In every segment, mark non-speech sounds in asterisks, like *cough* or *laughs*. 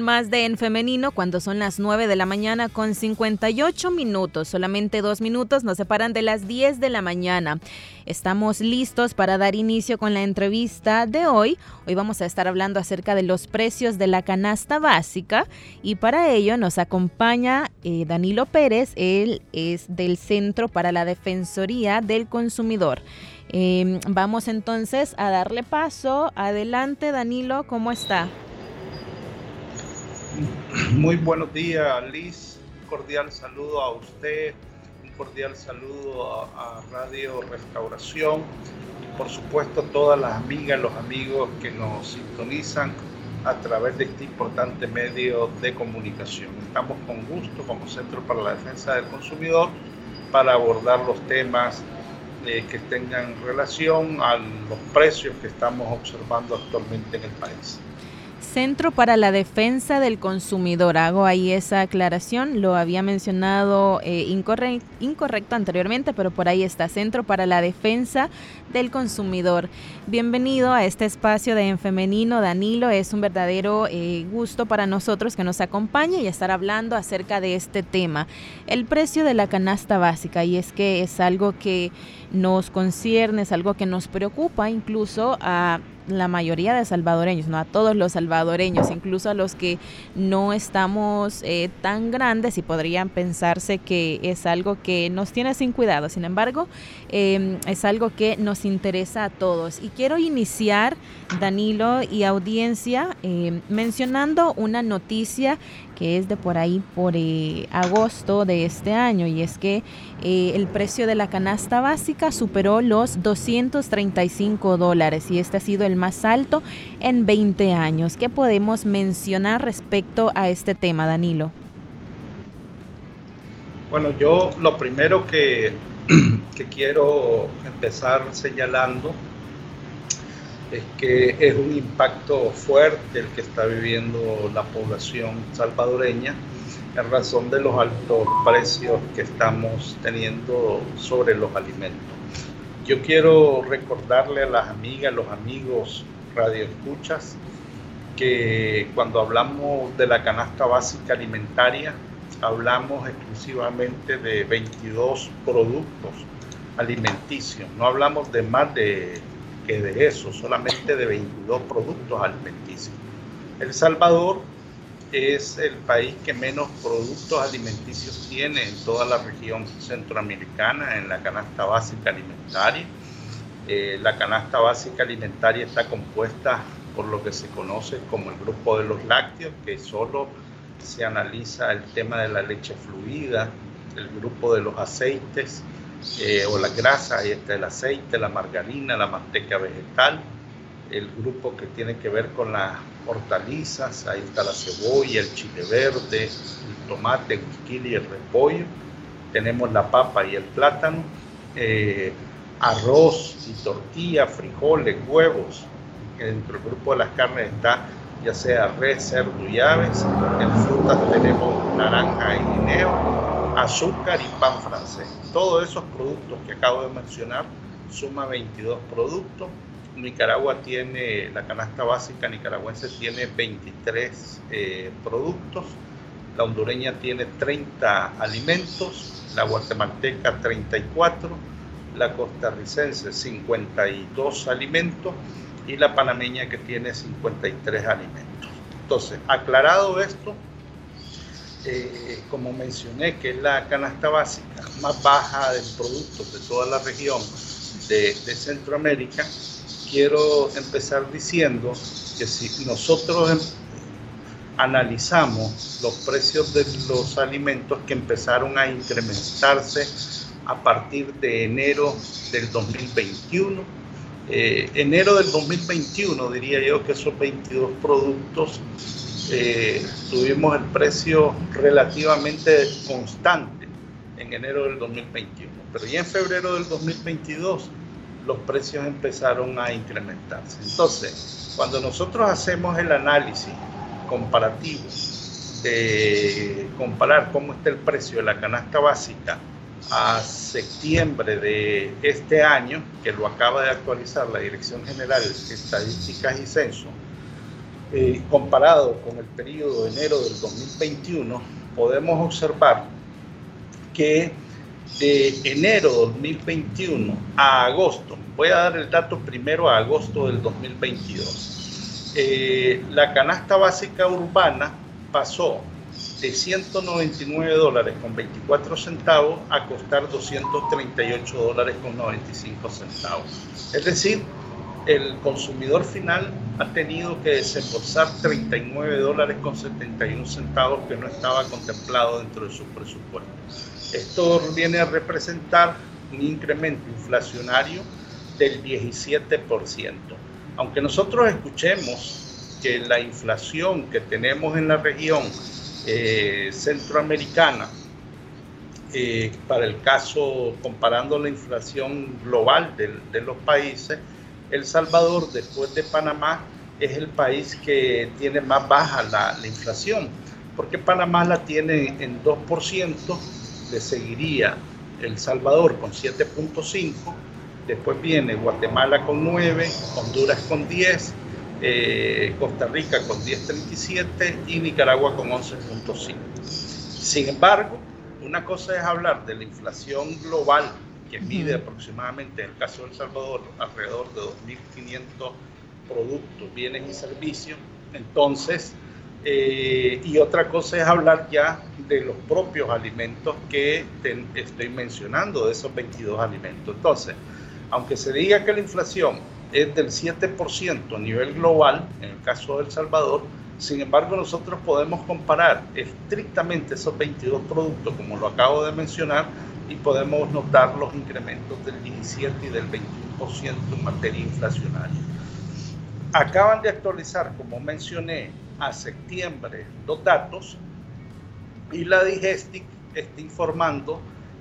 Más de En Femenino cuando son las 9 de la mañana con 58 minutos. Solamente dos minutos nos separan de las 10 de la mañana. Estamos listos para dar inicio con la entrevista de hoy. Hoy vamos a estar hablando acerca de los precios de la canasta básica y para ello nos acompaña eh, Danilo Pérez. Él es del Centro para la Defensoría del Consumidor. Em, vamos entonces a darle paso. Adelante, Danilo, ¿cómo está? *clears throat* Muy buenos días, Liz. Un cordial saludo a usted, un cordial saludo a, Radio Restauración y por supuesto a todas las amigas, los amigos que nos sintonizan a través de este importante medio de comunicación. Estamos con gusto como Centro para la Defensa del Consumidor para abordar los temas eh, que tengan relación a los precios que estamos observando actualmente en el país. Centro para la Defensa del Consumidor. Hago ahí esa aclaración. Lo había mencionado eh, incorrecto anteriormente, pero por ahí está. Centro para la Defensa del Consumidor. Bienvenido a este espacio de En Femenino, Danilo. Es un verdadero eh, gusto para nosotros que nos acompañe y estar hablando acerca de este tema. El precio de la canasta básica. Y es que es algo que nos concierne, es algo que nos preocupa incluso a la mayoría de salvadoreños, no a todos los salvadoreños, incluso a los que no estamos eh, tan grandes y podrían pensarse que es algo que nos tiene sin cuidado. Sin embargo, em, es algo que nos interesa a todos. Y quiero iniciar, Danilo y audiencia, em, mencionando una noticia es de por ahí por eh, agosto de este año y es que eh, el precio de la canasta básica superó los 235 dólares y este ha sido el más alto en 20 años. ¿Qué podemos mencionar respecto a este tema, Danilo? Bueno, yo lo primero que, *clears throat* que quiero empezar señalando es que es un impacto fuerte el que está viviendo la población salvadoreña en razón de los altos precios que estamos teniendo sobre los alimentos. Yo quiero recordarle a las amigas, los amigos radioescuchas, que cuando hablamos de la canasta básica alimentaria, hablamos exclusivamente de 22 productos alimenticios, no hablamos de más de que de eso, solamente de 22 productos alimenticios. El Salvador es el país que menos productos alimenticios tiene en toda la región centroamericana en la canasta básica alimentaria. Eh, la canasta básica alimentaria está compuesta por lo que se conoce como el grupo de los lácteos, que solo se analiza el tema de la leche fluida, el grupo de los aceites, eh, o la grasa, ahí está el aceite, la margarina, la manteca vegetal, el grupo que tiene que ver con las hortalizas, ahí está la cebolla, el chile verde, el tomate, el quili y el repollo, tenemos la papa y el plátano, eh, arroz y tortilla, frijoles, huevos, dentro del grupo de las carnes está ya sea res, cerdo y aves, en frutas tenemos naranja y guineo, azúcar y pan francés. Todos esos productos que acabo de mencionar suma 22 productos. Nicaragua tiene, la canasta básica nicaragüense tiene 23 eh, productos, la hondureña tiene 30 alimentos, la guatemalteca 34, la costarricense 52 alimentos y la panameña que tiene 53 alimentos. Entonces, aclarado esto, eh, como mencioné, que es la canasta básica más baja de productos de toda la región de, Centroamérica, quiero empezar diciendo que si nosotros em, analizamos los precios de los alimentos que empezaron a incrementarse a partir de enero del 2021, Eh, enero del 2021, diría yo que esos 22 productos eh, tuvimos el precio relativamente constante en enero del 2021, pero ya en febrero del 2022 los precios empezaron a incrementarse. Entonces, cuando nosotros hacemos el análisis comparativo de comparar cómo está el precio de la canasta básica a septiembre de este año, que lo acaba de actualizar la Dirección General de Estadísticas y Censo, eh, comparado con el periodo de enero del 2021, podemos observar que de enero 2021 a agosto, voy a dar el dato primero a agosto del 2022, eh, la canasta básica urbana pasó de 199 dólares con 24 centavos a costar 238 dólares con 95 centavos. Es decir, el consumidor final ha tenido que desembolsar 39 dólares con 71 centavos que no estaba contemplado dentro de su presupuesto. Esto viene a representar un incremento inflacionario del 17%. Aunque nosotros escuchemos que la inflación que tenemos en la región eh, centroamericana, eh, para el caso, comparando la inflación global de, los países, El Salvador, después de Panamá, es el país que tiene más baja la, la inflación, porque Panamá la tiene en 2%, le seguiría El Salvador con 7.5, después viene Guatemala con 9, Honduras con 10, eh, Costa Rica con 10.37 y Nicaragua con 11.5. Sin embargo, una cosa es hablar de la inflación global que mide aproximadamente, en el caso de El Salvador, alrededor de 2.500 productos, bienes y servicios. Entonces, eh, y otra cosa es hablar ya de los propios alimentos que estoy mencionando, de esos 22 alimentos. Entonces, aunque se diga que la inflación es del 7% a nivel global, en el caso de El Salvador, sin embargo nosotros podemos comparar estrictamente esos 22 productos, como lo acabo de mencionar, y podemos notar los incrementos del 17 y del 21% en materia inflacionaria. Acaban de actualizar, como mencioné, a septiembre los datos y la Digestic está informando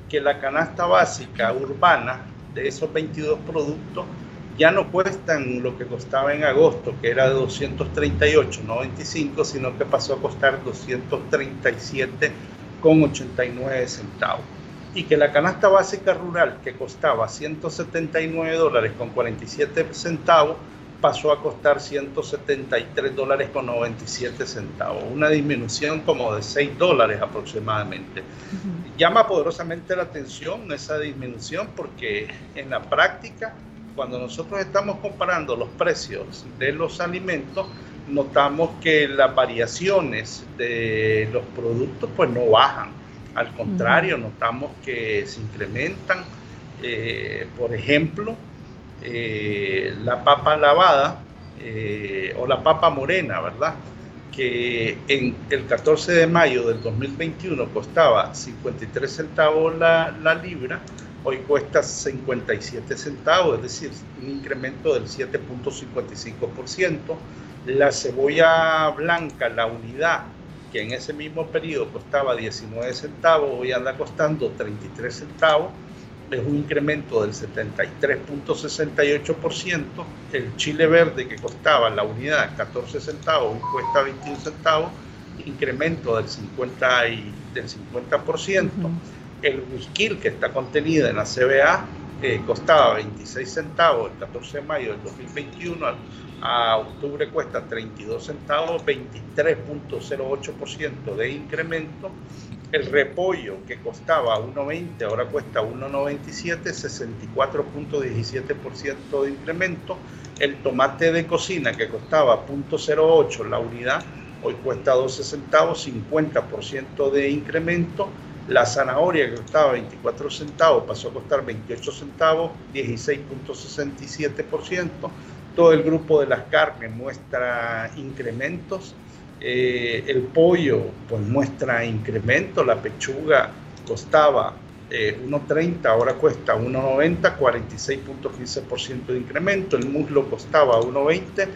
que la canasta básica urbana de esos 22 productos ya no cuestan lo que costaba en agosto, que era de 238,95, sino que pasó a costar 237,89 centavos. Y que la canasta básica rural, que costaba 179 dólares con 47 centavos, pasó a costar 173 dólares con 97 centavos, una disminución como de 6 dólares aproximadamente. Llama poderosamente la atención esa disminución porque en la práctica cuando nosotros estamos comparando los precios de los alimentos, notamos que las variaciones de los productos pues no bajan. Al contrario, notamos que se incrementan. Eh, por ejemplo, eh, la papa lavada eh, o la papa morena, ¿verdad? Que en el 14 de mayo del 2021 costaba 53 centavos la, la libra hoy cuesta 57 centavos, es decir, un incremento del 7.55%. La cebolla blanca, la unidad, que en ese mismo periodo costaba 19 centavos, hoy anda costando 33 centavos, es un incremento del 73.68%. El chile verde que costaba la unidad 14 centavos, hoy cuesta 21 centavos, incremento del 50%. Y, del 50% el whisky que está contenida en la CBA costaba 26 centavos el 14 de mayo del 2021, a, octubre cuesta 32 centavos, 23.08% de incremento. El repollo que costaba 1.20 ahora cuesta 1.97, 64.17% de incremento. El tomate de cocina que costaba 0.08 la unidad, hoy cuesta 12 centavos, 50% de incremento la zanahoria que costaba 24 centavos pasó a costar 28 centavos, 16.67%. Todo el grupo de las carnes muestra incrementos. Eh, el pollo pues muestra incremento. La pechuga costaba 1.30, ahora cuesta 1.90, 46.15% de incremento. El muslo costaba 1.20,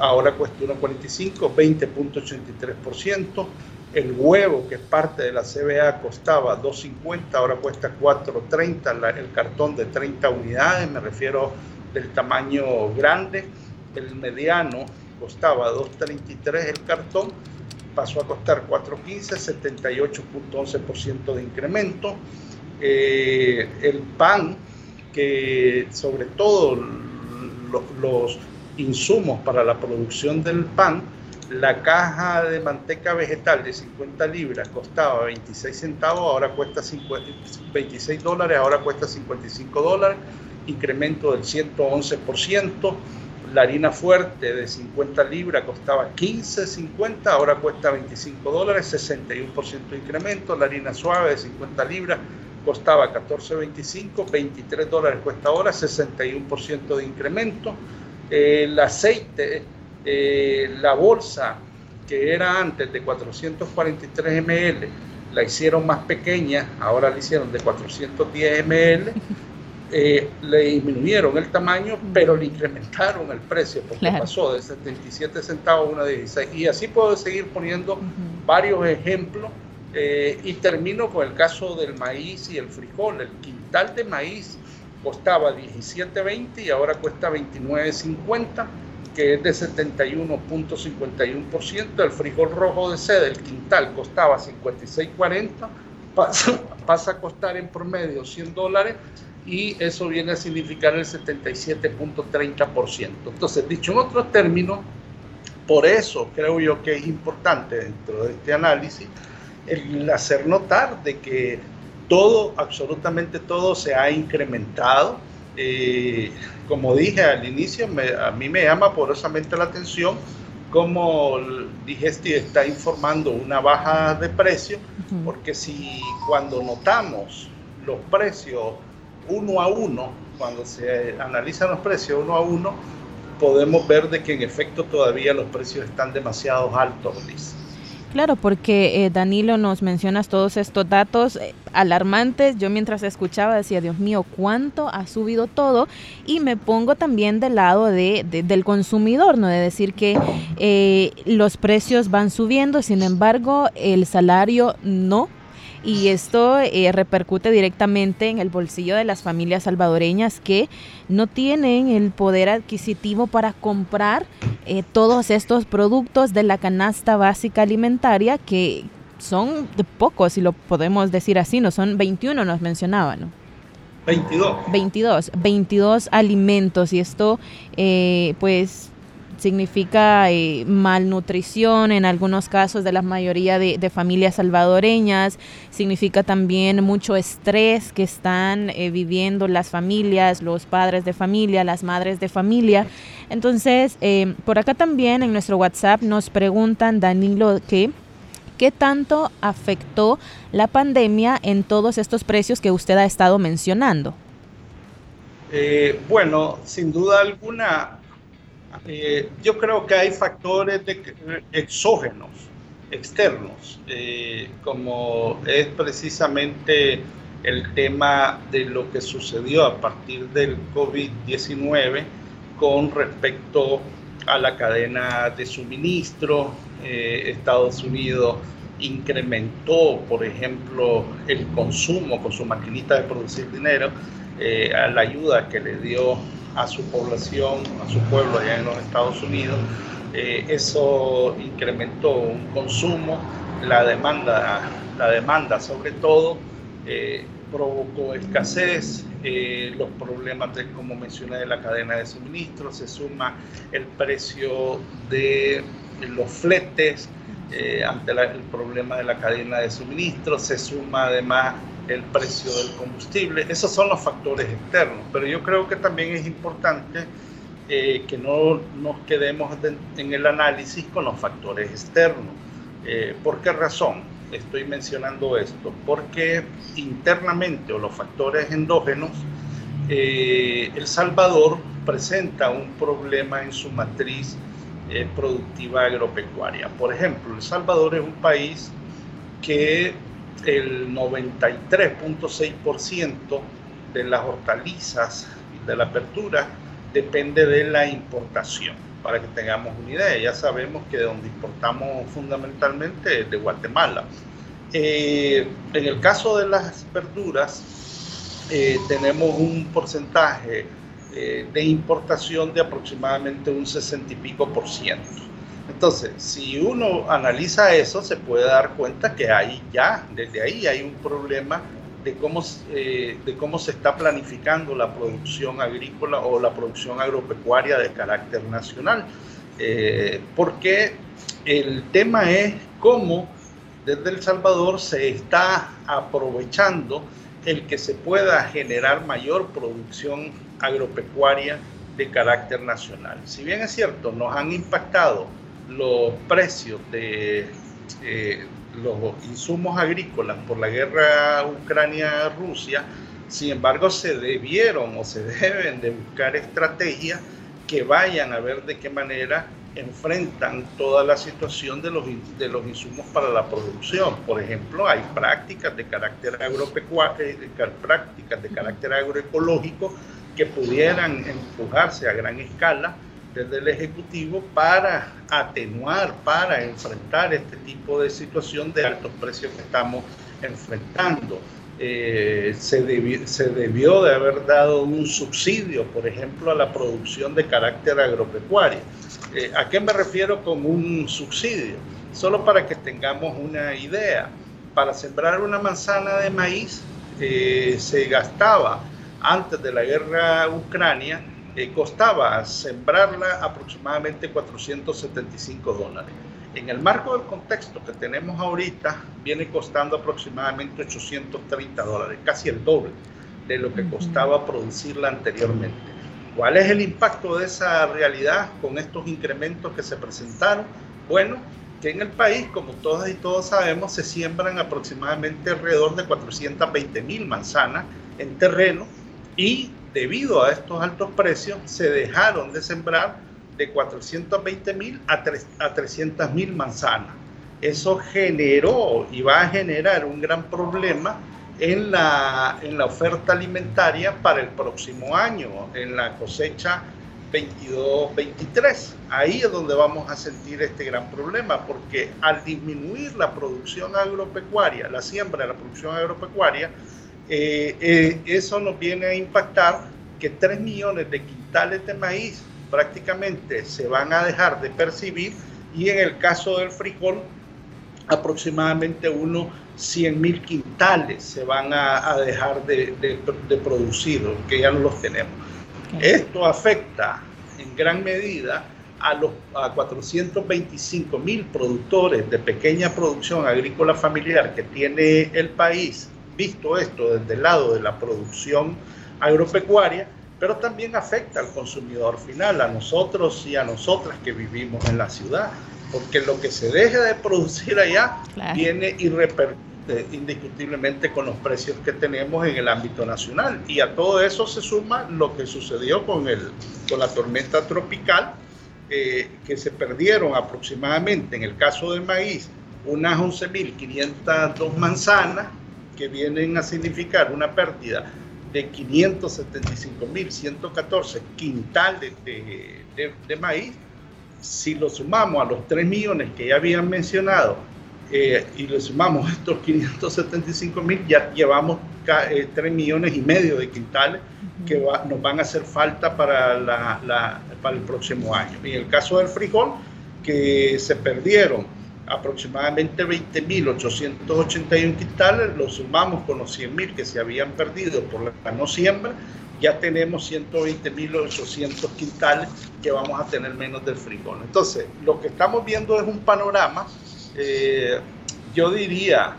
ahora cuesta 1.45, 20.83%. El huevo, que es parte de la CBA, costaba 2.50, ahora cuesta 4.30, el cartón de 30 unidades, me refiero del tamaño grande. El mediano costaba 2.33 el cartón, pasó a costar 4.15, 78.11% de incremento. Eh, el pan, que sobre todo los insumos para la producción del pan, la caja de manteca vegetal de 50 libras costaba 26 centavos, ahora cuesta 26 dólares, ahora cuesta 55 dólares, incremento del 111%. La harina fuerte de 50 libras costaba 15.50, ahora cuesta 25 dólares, 61% de incremento. La harina suave de 50 libras costaba 14.25, 23 dólares cuesta ahora, 61% de incremento. el aceite eh, la bolsa que era antes de 443 ml, la hicieron más pequeña, ahora la hicieron de 410 ml, *laughs* eh, le disminuyeron el tamaño, pero le incrementaron el precio, porque pasó de 77 centavos a una 16. Y así puedo seguir poniendo varios ejemplos. Eh, y termino con el caso del maíz y el frijol. El quintal de maíz costaba 17.20 y ahora cuesta 29.50 que es de 71.51%, el frijol rojo de sede, el quintal, costaba 56.40, pasa, pasa a costar en promedio 100 dólares y eso viene a significar el 77.30%. Entonces, dicho en otros términos, por eso creo yo que es importante dentro de este análisis el hacer notar de que todo, absolutamente todo se ha incrementado. Eh, como dije al inicio, a mí me llama poderosamente la atención cómo Digesti está informando una baja de precio, porque si cuando notamos los precios uno a uno, cuando se analizan los precios uno a uno, podemos ver de que en efecto todavía los precios están demasiado altos, Liz. Claro, porque eh, Danilo nos mencionas todos estos datos eh, alarmantes. Yo mientras escuchaba decía, Dios mío, ¿cuánto ha subido todo? Y me pongo también del lado de, del consumidor, ¿no? De decir que eh, los precios van subiendo, sin embargo, el salario no y esto eh, repercute directamente en el bolsillo de las familias salvadoreñas que no tienen el poder adquisitivo para comprar eh, todos estos productos de la canasta básica alimentaria que son pocos, si lo podemos decir así, no son 21, nos mencionaban, ¿no? 22. 22, 22 alimentos y esto eh, pues significa eh, malnutrición en algunos casos de la mayoría de, familias salvadoreñas, significa también mucho estrés que están eh, viviendo las familias, los padres de familia, las madres de familia. Entonces, eh, por acá también en nuestro WhatsApp nos preguntan, Danilo. ¿Qué tanto afectó la pandemia en todos estos precios que usted ha estado mencionando? bueno, sin duda alguna, eh, yo creo que hay factores exógenos, externos, eh, como es precisamente el tema de lo que sucedió a partir del COVID-19 con respecto a la cadena de suministro. Eh, Estados Unidos incrementó, por ejemplo, el consumo con su maquinita de producir dinero, a la ayuda que le dio a su población, a su pueblo allá en los Estados Unidos. Eh, eso incrementó un consumo, la demanda, la demanda sobre todo eh, provocó escasez, eh, los problemas, de, como mencioné, de la cadena de suministro, se suma el precio de los fletes ante el problema de la cadena de suministro, se suma además el precio del combustible. Esos son los factores externos, pero yo creo que también es importante eh, que no nos quedemos en el análisis con los factores externos. Eh, ¿Por qué razón estoy mencionando esto? Porque internamente o los factores endógenos, eh, El Salvador presenta un problema en su matriz productiva agropecuaria. Por ejemplo, El Salvador es un país que el 93.6% de las hortalizas de la apertura depende de la importación. Para que tengamos una idea, ya sabemos que de donde importamos fundamentalmente es de Guatemala. Eh, en el caso de las verduras, eh, tenemos un porcentaje de importación de aproximadamente un 60 y pico por ciento. Entonces, si uno analiza eso, se puede dar cuenta que ahí ya, desde ahí hay un problema de cómo, eh, de cómo se está planificando la producción agrícola o la producción agropecuaria de carácter nacional. Eh, porque el tema es cómo desde El Salvador se está aprovechando el que se pueda generar mayor producción agropecuaria de carácter nacional. Si bien es cierto, nos han impactado los precios de eh, los insumos agrícolas por la guerra Ucrania-Rusia, sin embargo se debieron o se *laughs* deben de buscar estrategias que vayan a ver de qué manera enfrentan toda la situación de los, de los insumos para la producción. Por ejemplo, hay prácticas de carácter agropecuario, eh, prácticas de carácter agroecológico que pudieran empujarse a gran escala desde el Ejecutivo para atenuar, para enfrentar este tipo de situación de altos precios que estamos enfrentando. Eh, se, debió, de haber dado un subsidio, por ejemplo, a la producción de carácter agropecuario. Eh, ¿A qué me refiero con un subsidio? Solo para que tengamos una idea. Para sembrar una manzana de maíz eh, se gastaba antes de la guerra Ucrania costaba sembrarla aproximadamente 475 dólares. En el marco del contexto que tenemos ahorita, viene costando aproximadamente 830 dólares, casi el doble de lo que costaba producirla anteriormente. ¿Cuál es el impacto de esa realidad con estos incrementos que se presentaron? Bueno, que en el país, como todas y todos sabemos, se siembran aproximadamente alrededor de 420 mil manzanas en terreno y debido a estos altos precios se dejaron de sembrar de 420 mil a, 300 mil manzanas. Eso generó y va a generar un gran problema en la, en la oferta alimentaria para el próximo año, en la cosecha 22-23. Ahí es donde vamos a sentir este gran problema, porque al disminuir la producción agropecuaria, la siembra de la producción agropecuaria, eh, eh, eso nos viene a impactar que 3 millones de quintales de maíz prácticamente se van a dejar de percibir y en el caso del frijol aproximadamente unos 100 mil quintales se van a, dejar de, de, producir, que ya no los tenemos. Esto afecta en gran medida a los a 425 mil productores de pequeña producción agrícola familiar que tiene el país visto esto desde el lado de la producción agropecuaria, pero también afecta al consumidor final, a nosotros y a nosotras que vivimos en la ciudad, porque lo que se deja de producir allá viene y repercute indiscutiblemente con los precios que tenemos en el ámbito nacional. Y a todo eso se suma lo que sucedió con, el, con la tormenta tropical, eh, que se perdieron aproximadamente, en el caso del maíz, unas 11.502 manzanas, que vienen a significar una pérdida de 575.114 quintales de, de, maíz, si lo sumamos a los 3 millones que ya habían mencionado eh, y le sumamos *laughs* estos 575.000, ya llevamos 3 eh, millones y medio de quintales que nos van a hacer falta para, la, para el próximo año. En el caso del frijol, que se perdieron aproximadamente 20.881 quintales, lo sumamos con los 100.000 que se habían perdido por la no siembra, ya tenemos 120.800 quintales que vamos a tener menos del frijol. Entonces, lo que estamos viendo es un panorama, eh, yo diría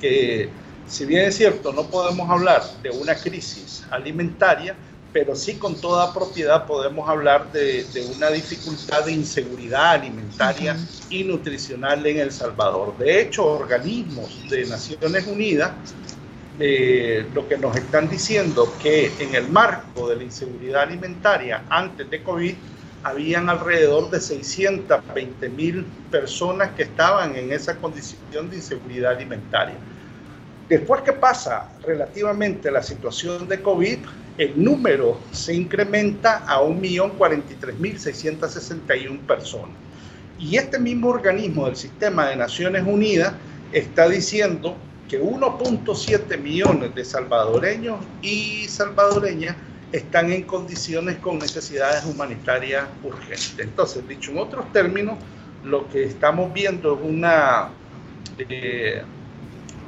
que si bien es cierto, no podemos hablar de una crisis alimentaria, pero sí con toda propiedad podemos hablar de, una dificultad de inseguridad alimentaria y nutricional en El Salvador. De hecho, organismos de Naciones Unidas eh, lo que nos están diciendo que en el marco de la inseguridad alimentaria antes de COVID habían alrededor de 620 mil personas que estaban en esa condición de inseguridad alimentaria. Después que pasa relativamente la situación de COVID, el número se incrementa a 1.043.661 personas. Y este mismo organismo del Sistema de Naciones Unidas está diciendo que 1.7 millones de salvadoreños y salvadoreñas están en condiciones con necesidades humanitarias urgentes. Entonces, dicho en otros términos, lo que estamos viendo es una eh,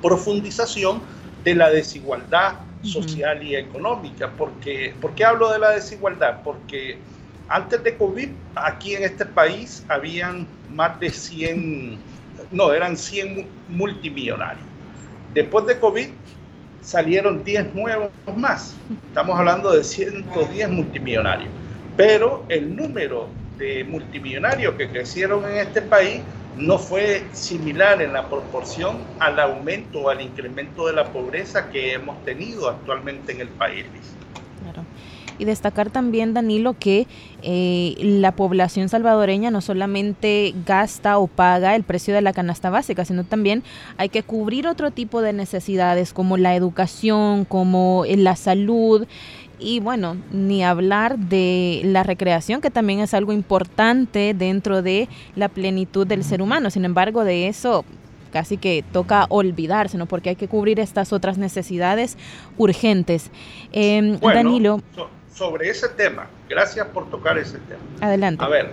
profundización de la desigualdad social y económica. Porque, ¿Por qué hablo de la desigualdad? Porque antes de COVID, aquí en este país habían más de 100, no, eran 100 multimillonarios. Después de COVID salieron 10 nuevos más. Estamos hablando de 110 multimillonarios. Pero el número de multimillonarios que crecieron en este país no fue similar en la proporción al aumento o al incremento de la pobreza que hemos tenido actualmente en el país. Y destacar también, Danilo, que eh, la población salvadoreña no solamente gasta o paga el precio de la canasta básica, sino también hay que cubrir otro tipo de necesidades como la educación, como la salud y bueno, ni hablar de la recreación, que también es algo importante dentro de la plenitud del ser humano. Sin embargo, de eso casi que toca olvidarse, ¿no? Porque hay que cubrir estas otras necesidades urgentes. Em, Danilo. sobre ese tema, gracias por tocar ese tema. Adelante. A ver,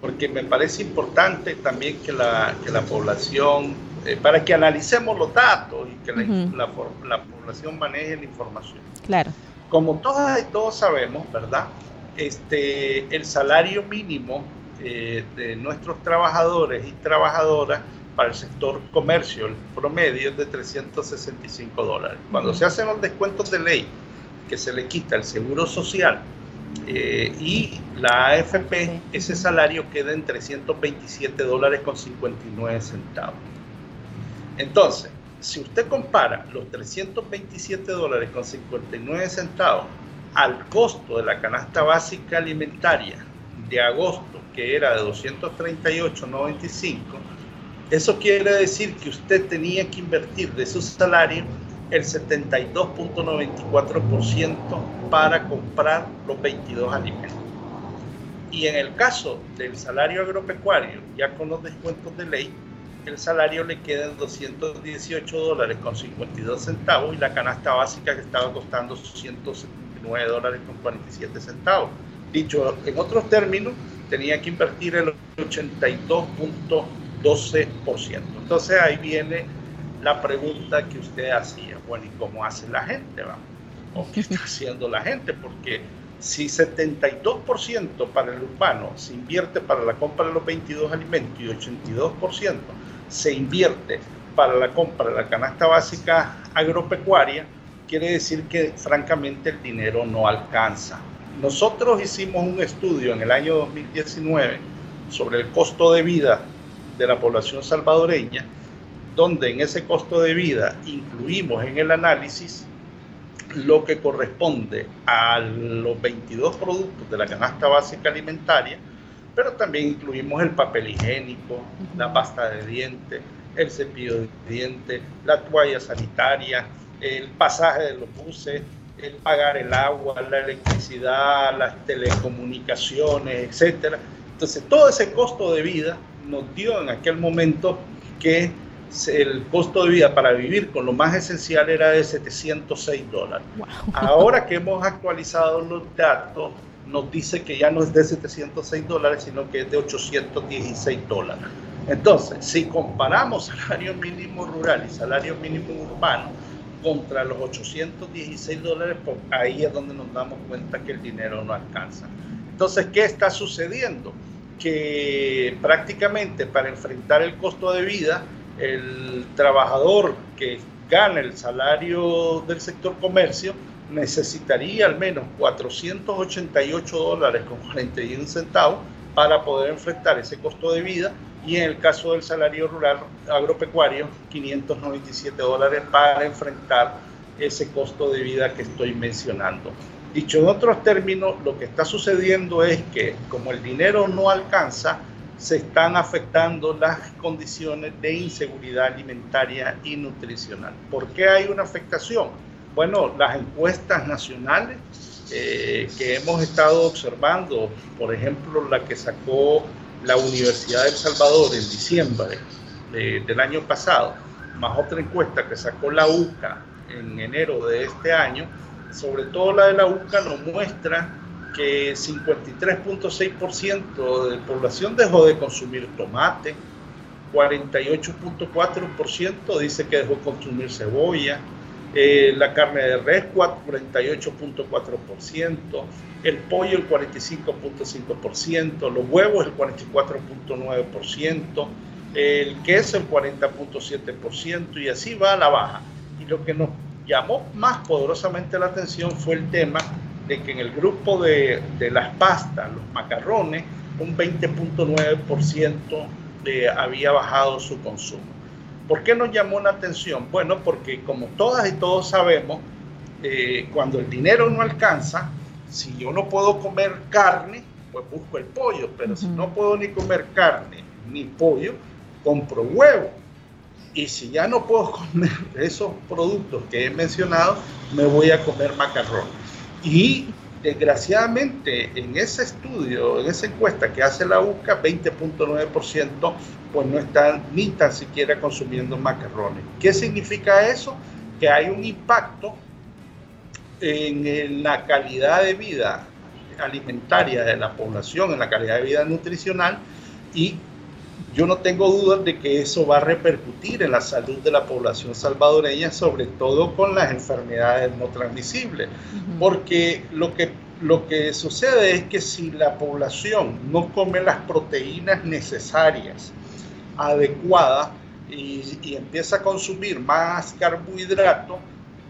porque me parece importante también que la, que la población, eh, para que analicemos los datos y que la, la población maneje la información. Claro. Como todas y todos sabemos, ¿verdad? Este, el salario mínimo eh, de nuestros trabajadores y trabajadoras para el sector comercio, el promedio es de 365 dólares. Cuando se hacen los descuentos de ley, que se le quita el seguro social eh, y la AFP, ese salario queda en 327 dólares con 59 centavos. Entonces, si usted compara los 327 dólares con 59 centavos al costo de la canasta básica alimentaria de agosto, que era de 238.95, eso quiere decir que usted tenía que invertir de su salario el 72.94% para comprar los 22 alimentos. Y en el caso del salario agropecuario, ya con los descuentos de ley, el salario le queda en 218 dólares con 52 centavos y la canasta básica que estaba costando 179 dólares con 47 centavos. Dicho en otros términos, tenía que invertir el 82.12%. Entonces ahí viene la pregunta que usted hacía, bueno, ¿y cómo hace la gente? Vamos? ¿O qué está *laughs* haciendo la gente? Porque si 72% para el urbano se invierte para la compra de los 22 alimentos y 82% se invierte para la compra de la canasta básica agropecuaria, quiere decir que francamente el dinero no alcanza. Nosotros hicimos un estudio en el año 2019 sobre el costo de vida de la población salvadoreña, donde en ese costo de vida incluimos en el análisis lo que corresponde a los 22 productos de la canasta básica alimentaria, pero también incluimos el papel higiénico, la pasta de dientes, el cepillo de dientes, la toalla sanitaria, el pasaje de los buses, el pagar el agua, la electricidad, las telecomunicaciones, etcétera. Entonces, todo ese costo de vida nos dio en aquel momento que el costo de vida para vivir con lo más esencial era de 706 dólares. Ahora que hemos actualizado los datos, nos dice que ya no es de 706 dólares, sino que es de 816 dólares. Entonces, si comparamos salario mínimo rural y salario mínimo urbano contra los 816 dólares, pues ahí es donde nos damos cuenta que el dinero no alcanza. Entonces, ¿qué está sucediendo? Que prácticamente para enfrentar el costo de vida, el trabajador que gana el salario del sector comercio necesitaría al menos 488 dólares con 41 centavos para poder enfrentar ese costo de vida y en el caso del salario rural agropecuario 597 dólares para enfrentar ese costo de vida que estoy mencionando. Dicho en otros términos, lo que está sucediendo es que como el dinero no alcanza, se están afectando las condiciones de inseguridad alimentaria y nutricional. ¿Por qué hay una afectación? Bueno, las encuestas nacionales eh, que hemos estado observando, por ejemplo, la que sacó la Universidad de El Salvador en diciembre del año pasado, más otra encuesta que sacó la UCA en enero de este año, sobre todo la de la UCA nos muestra que 53.6% de la población dejó de consumir tomate, 48.4% dice que dejó de consumir cebolla, eh, la carne de res 48.4%, el pollo el 45.5%, los huevos el 44.9%, el queso el 40.7% y así va a la baja. Y lo que nos llamó más poderosamente la atención fue el tema de que en el grupo de, de las pastas, los macarrones, un 20.9% había bajado su consumo. ¿Por qué nos llamó la atención? Bueno, porque como todas y todos sabemos, eh, cuando el dinero no alcanza, si yo no puedo comer carne, pues busco el pollo, pero si no puedo ni comer carne ni pollo, compro huevo. Y si ya no puedo *laughs* comer esos productos que he mencionado, me voy a comer macarrón. Y desgraciadamente en ese estudio, en esa encuesta que hace la UCA, 20.9% pues no están ni tan siquiera consumiendo macarrones. ¿Qué significa eso? Que hay un impacto en la calidad de vida alimentaria de la población, en la calidad de vida nutricional y yo no tengo dudas de que eso va a repercutir en la salud de la población salvadoreña, sobre todo con las enfermedades no transmisibles, porque lo que, lo que sucede es que si la población no come las proteínas necesarias, adecuadas, y, y empieza a consumir más carbohidratos,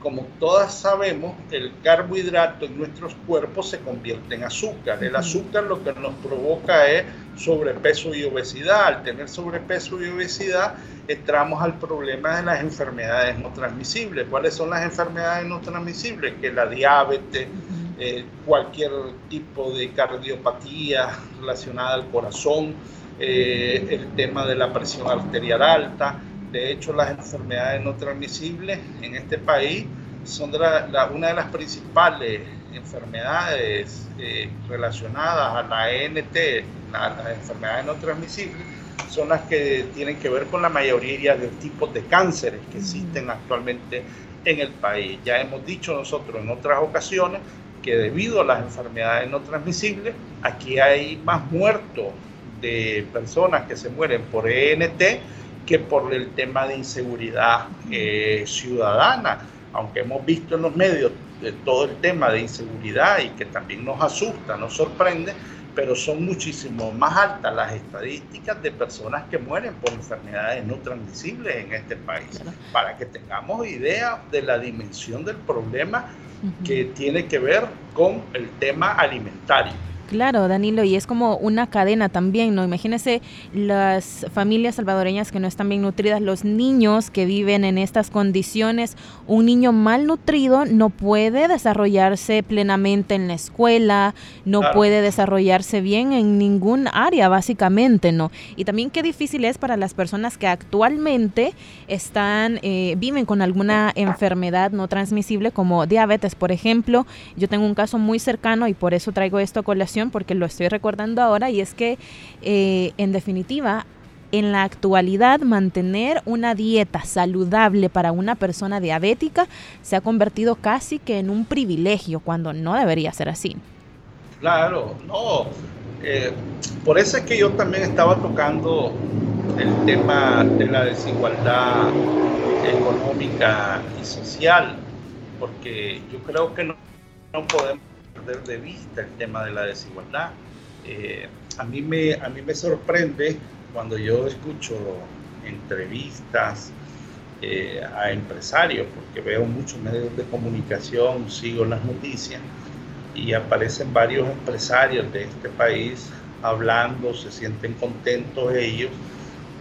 como todas sabemos, el carbohidrato en nuestros cuerpos se convierte en azúcar. El azúcar lo que nos provoca es sobrepeso y obesidad. Al tener sobrepeso y obesidad, entramos al problema de las enfermedades no transmisibles. ¿Cuáles son las enfermedades no transmisibles? Que la diabetes, eh, cualquier tipo de cardiopatía relacionada al corazón, eh, el tema de la presión arterial alta, de hecho, las enfermedades no transmisibles en este país son una de las principales enfermedades eh, relacionadas a la ENT, las enfermedades no transmisibles, son las que tienen que ver con la mayoría de tipos de cánceres que existen actualmente en el país. Ya hemos dicho nosotros en otras ocasiones que debido a las enfermedades no transmisibles, aquí hay más muertos de personas que se mueren por ENT que por el tema de inseguridad eh, ciudadana, aunque hemos visto en los medios de todo el tema de inseguridad y que también nos asusta, nos sorprende, pero son muchísimo más altas las estadísticas de personas que mueren por enfermedades no transmisibles en este país, para que tengamos idea de la dimensión del problema que tiene que ver con el tema alimentario. Claro, Danilo, y es como una cadena también, ¿no? Imagínese las familias salvadoreñas que no están bien nutridas, los niños que viven en estas condiciones. Un niño malnutrido no puede desarrollarse plenamente en la escuela, no puede desarrollarse bien en ningún área, básicamente, ¿no? Y también qué difícil es para las personas que actualmente están, eh, viven con alguna enfermedad no transmisible como diabetes, por ejemplo. Yo tengo un caso muy cercano y por eso traigo esto a colación porque lo estoy recordando ahora y es que eh, en definitiva en la actualidad mantener una dieta saludable para una persona diabética se ha convertido casi que en un privilegio cuando no debería ser así. Claro, no. Eh, por eso es que yo también estaba tocando el tema de la desigualdad económica y social, porque yo creo que no, no podemos de vista el tema de la desigualdad. Eh, a, mí me, a mí me sorprende cuando yo escucho entrevistas eh, a empresarios, porque veo muchos medios de comunicación, sigo las noticias, y aparecen varios empresarios de este país hablando, se sienten contentos ellos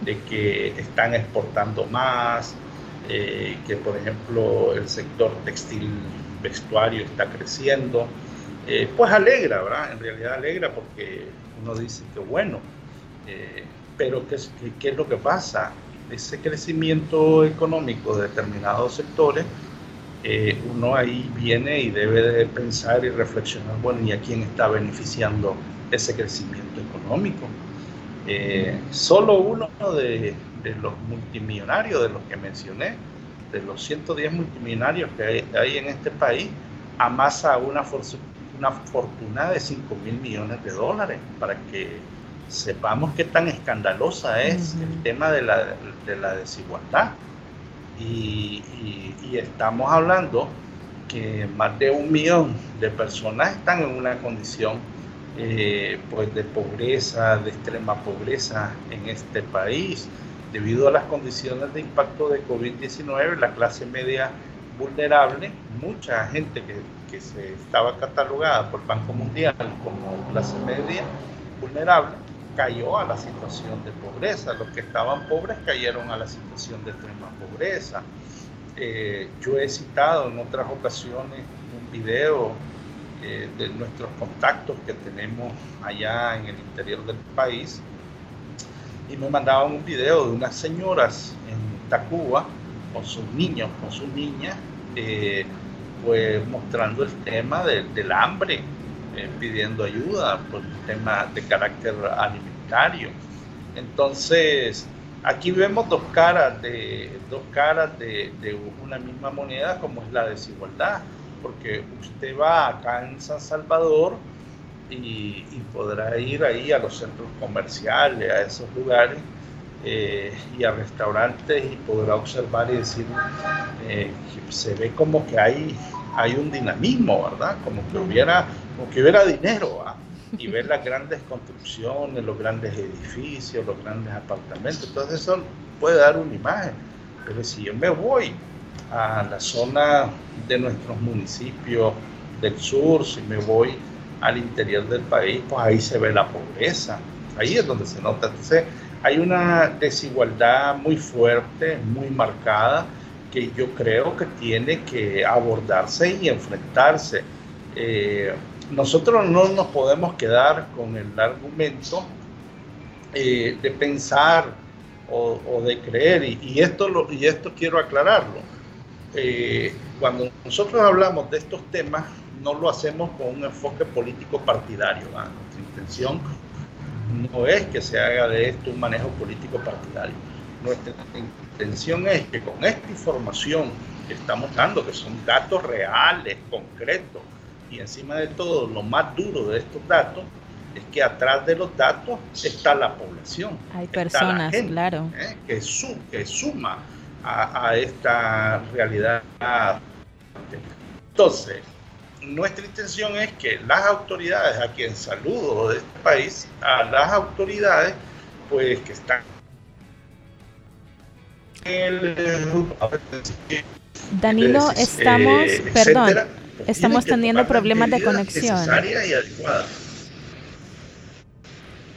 de que están exportando más, eh, que por ejemplo el sector textil vestuario está creciendo, eh, pues alegra, ¿verdad? En realidad alegra porque uno dice que bueno, Eh, pero ¿qué, ¿qué, es lo que pasa? Ese crecimiento económico de determinados sectores, eh, uno ahí viene y debe de pensar y reflexionar, bueno, ¿y a quién está beneficiando ese crecimiento económico? Eh, solo uno de, los multimillonarios, de los que mencioné, de los 110 multimillonarios que hay, hay en este país, amasa una, una fortuna de 5 mil millones de dólares para que sepamos qué tan escandalosa es el tema de la, de la desigualdad. Y, y, estamos hablando que más de un millón de personas están en una condición eh, pues de pobreza, de extrema pobreza en este país. Debido a las condiciones de impacto de COVID-19, la clase media vulnerable, mucha gente que, que se estaba catalogada por el Banco Mundial como clase media vulnerable, cayó a la situación de pobreza. Los que estaban pobres cayeron a la situación de extrema pobreza. Eh, yo he citado en otras ocasiones un video eh, de nuestros contactos que tenemos allá en el interior del país y me mandaban un video de unas señoras en Tacuba con sus niños, con sus niñas, eh, pues mostrando el tema del hambre, eh, pidiendo ayuda por un tema de carácter alimentario. Entonces, aquí vemos dos caras de, dos caras de, una misma moneda como es la desigualdad, porque usted va acá en San Salvador y, podrá ir ahí a los centros comerciales, a esos lugares eh, y a restaurantes y podrá observar y decir, eh, se ve como que hay, hay un dinamismo, ¿verdad? Como que hubiera como que hubiera dinero y ver las grandes construcciones, los grandes edificios, los grandes apartamentos. Entonces eso puede dar una imagen. Pero si yo me voy a la zona de nuestros municipios del sur, si me voy al interior del país, pues ahí se ve la pobreza. Ahí es donde se nota. Entonces hay una desigualdad muy fuerte, muy marcada, que yo creo que tiene que abordarse y enfrentarse. Eh, nosotros no nos podemos quedar con el argumento eh, de pensar o, de creer, y, esto lo, y esto quiero aclararlo. Eh, cuando nosotros hablamos de estos temas, no lo hacemos con un enfoque político partidario. Nuestra intención no es que se haga de esto un manejo político partidario. Nuestra intención es que con esta información que estamos dando, que son datos reales, concretos, y encima de todo, lo más duro de estos datos es que atrás de los datos está la población. Hay personas, claro. ¿eh? que, que suma a, esta realidad. Entonces, nuestra intención es que las autoridades, a quien saludo de este país, a las autoridades, pues que están Danilo, estamos, eh, perdón, Estamos teniendo problemas de conexión.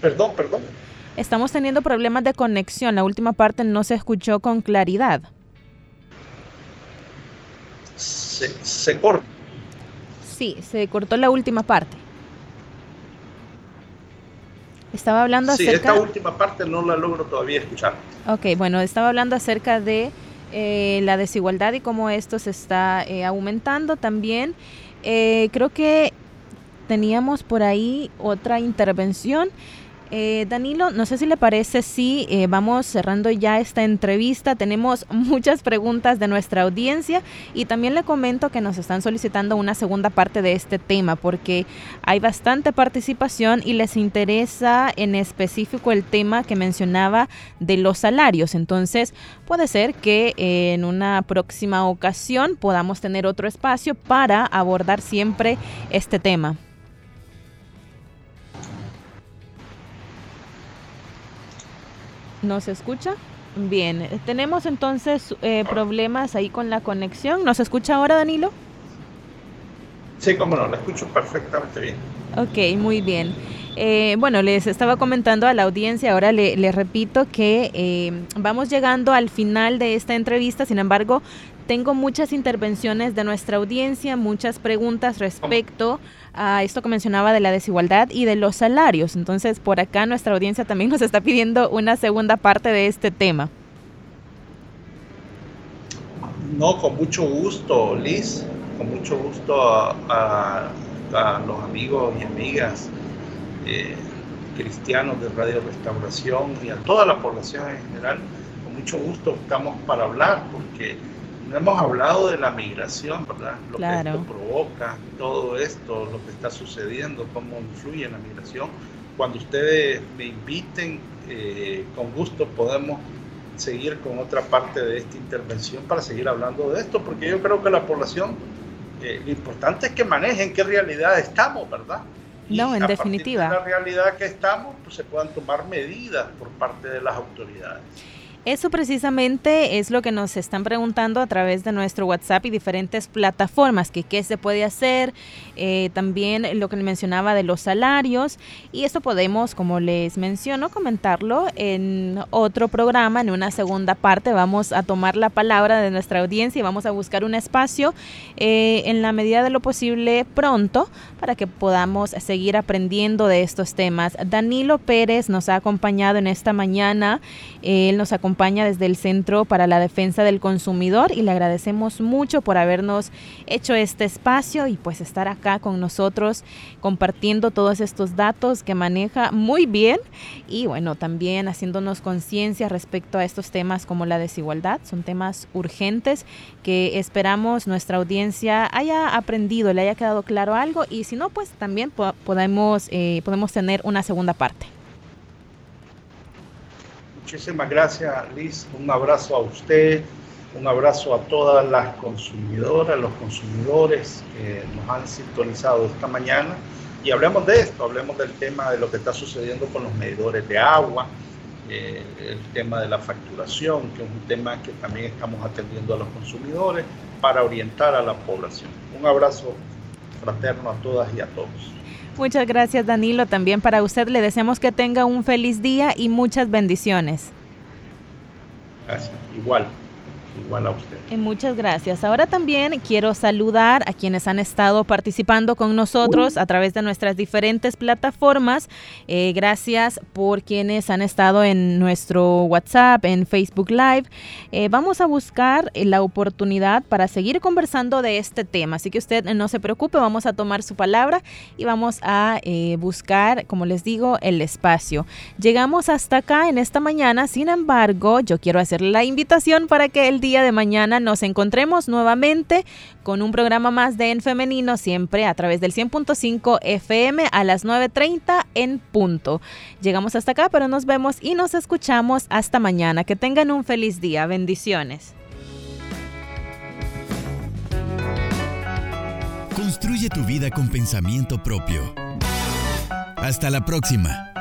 Perdón, perdón. Estamos teniendo problemas de conexión. La última parte no se escuchó con claridad. Se, se cortó. Sí, se cortó la última parte. Estaba hablando acerca... Sí, esta última parte no la logro todavía escuchar. Ok, bueno, estaba hablando acerca de eh, la desigualdad y cómo esto se está eh, aumentando también. Eh, creo que teníamos por ahí otra intervención. Eh, Danilo, no sé si le parece si eh, vamos cerrando ya esta entrevista. Tenemos *laughs* muchas preguntas de nuestra audiencia y también le comento que nos están solicitando una segunda parte de este tema porque hay bastante participación y les interesa en específico el tema que mencionaba de los salarios. Entonces puede ser que en una próxima ocasión podamos tener otro espacio para abordar siempre este tema. ¿Nos escucha? Bien, tenemos entonces eh, problemas ahí con la conexión. ¿Nos escucha ahora, Danilo? Sí, cómo no, la escucho perfectamente bien. Ok, muy bien. Eh, bueno, les estaba comentando a la audiencia, ahora le, repito que eh, vamos llegando al final de esta entrevista, sin embargo, tengo muchas intervenciones de nuestra audiencia, muchas preguntas respecto a esto que mencionaba de la desigualdad y de los salarios. Entonces, por acá nuestra audiencia también nos está pidiendo una segunda parte de este tema. No, con mucho gusto, Liz, con mucho gusto a, los amigos y amigas eh, cristianos de Radio Restauración y a toda la población en general. Con mucho gusto estamos para hablar porque no hemos hablado de la migración, ¿verdad? Lo que esto provoca, todo esto, lo que está sucediendo, cómo influye en la migración. Cuando ustedes me inviten, eh, con gusto podemos seguir con otra parte de esta intervención para seguir hablando de esto, porque yo creo que la población, eh, lo importante es que manejen qué realidad estamos, ¿verdad? no, en definitiva. de la realidad que estamos, pues se puedan tomar medidas por parte de las autoridades. Eso precisamente es lo que nos están preguntando a través de nuestro WhatsApp y diferentes plataformas, que qué se puede hacer, eh, también lo que mencionaba de los salarios, y esto podemos, como les menciono, comentarlo en otro programa, en una segunda parte, vamos a tomar la palabra de nuestra audiencia y vamos a buscar un espacio eh, en la medida de lo posible pronto para que podamos seguir aprendiendo de estos temas. Danilo Pérez nos ha acompañado en esta mañana, él nos acompaña desde el Centro para la Defensa del Consumidor y le agradecemos mucho por habernos hecho este espacio y pues estar acá con nosotros compartiendo todos estos datos que maneja muy bien y bueno, también haciéndonos conciencia respecto a estos temas como la desigualdad. Son temas urgentes que esperamos nuestra audiencia haya aprendido, le haya quedado claro algo y si no, pues también podemos, eh, podemos tener una segunda parte. Muchísimas gracias, Liz. Un abrazo a usted, un abrazo a todas las consumidoras, los consumidores que nos han sintonizado esta mañana. Y hablemos de esto, hablemos del tema de lo que está sucediendo con los medidores de agua, eh, el tema de la facturación, que es un tema que también estamos atendiendo a los consumidores para orientar a la población. Un abrazo fraterno a todas y a todos. Muchas gracias Danilo. También para usted le deseamos que tenga un feliz día y muchas bendiciones. Gracias. Igual. Igual a usted. Eh, muchas gracias. Ahora también quiero saludar a quienes han estado participando con nosotros a través de nuestras diferentes plataformas. Eh, gracias por quienes han estado en nuestro WhatsApp, en Facebook Live. Eh, vamos a buscar la oportunidad para seguir conversando de este tema. Así que usted no se preocupe, vamos a tomar su palabra y vamos a buscar, como les digo, el espacio. Llegamos hasta acá en esta mañana. Sin embargo, yo quiero hacer la invitación para que día de mañana nos encontremos nuevamente con un programa más de En Femenino, siempre a través del 100.5 FM a las 9.30 en punto. Llegamos hasta acá, pero nos vemos y nos escuchamos hasta mañana. Que tengan un feliz día. Bendiciones. Construye tu vida con pensamiento propio. Hasta la próxima.